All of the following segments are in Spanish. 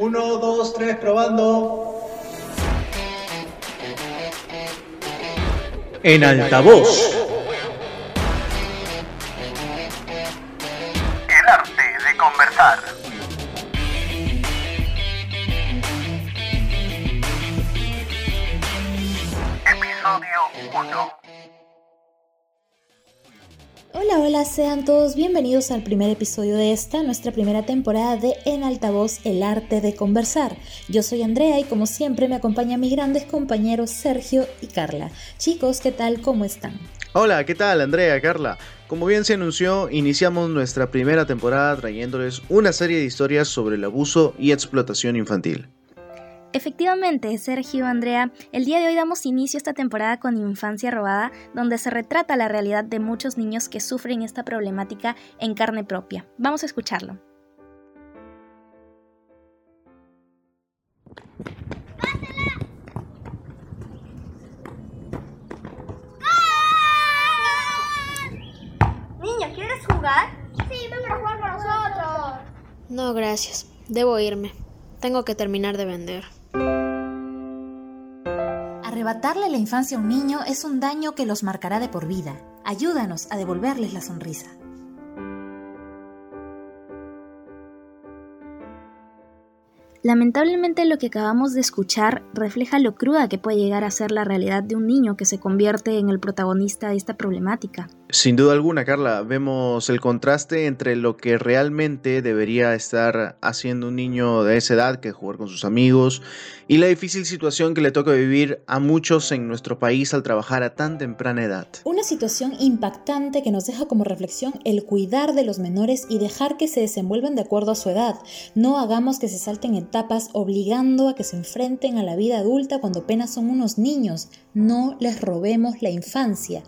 Uno, dos, tres, probando. En altavoz. El arte de conversar. Episodio 1. Hola, hola, sean todos bienvenidos al primer episodio de esta, nuestra primera temporada de En Altavoz, el arte de conversar. Yo soy Andrea y como siempre me acompañan mis grandes compañeros Sergio y Carla. Chicos, ¿qué tal? ¿Cómo están? Hola, ¿qué tal Andrea, Carla? Como bien se anunció, iniciamos nuestra primera temporada trayéndoles una serie de historias sobre el abuso y explotación infantil. Efectivamente, Sergio Andrea, el día de hoy damos inicio a esta temporada con Infancia Robada, donde se retrata la realidad de muchos niños que sufren esta problemática en carne propia. Vamos a escucharlo. Niño, ¿quieres jugar? Sí, ven a jugar con nosotros. No, gracias. Debo irme. Tengo que terminar de vender. Arrebatarle la infancia a un niño es un daño que los marcará de por vida. Ayúdanos a devolverles la sonrisa. Lamentablemente lo que acabamos de escuchar refleja lo cruda que puede llegar a ser la realidad de un niño que se convierte en el protagonista de esta problemática. Sin duda alguna, Carla, vemos el contraste entre lo que realmente debería estar haciendo un niño de esa edad, que es jugar con sus amigos, y la difícil situación que le toca vivir a muchos en nuestro país al trabajar a tan temprana edad. Una situación impactante que nos deja como reflexión el cuidar de los menores y dejar que se desenvuelvan de acuerdo a su edad. No hagamos que se salten etapas obligando a que se enfrenten a la vida adulta cuando apenas son unos niños. No les robemos la infancia.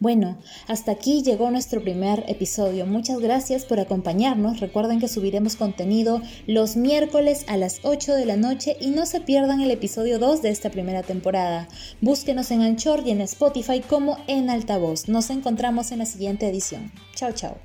Bueno, hasta aquí llegó nuestro primer episodio. Muchas gracias por acompañarnos. Recuerden que subiremos contenido los miércoles a las 8 de la noche y no se pierdan el episodio 2 de esta primera temporada. Búsquenos en Anchor y en Spotify como en altavoz. Nos encontramos en la siguiente edición. Chao, chao.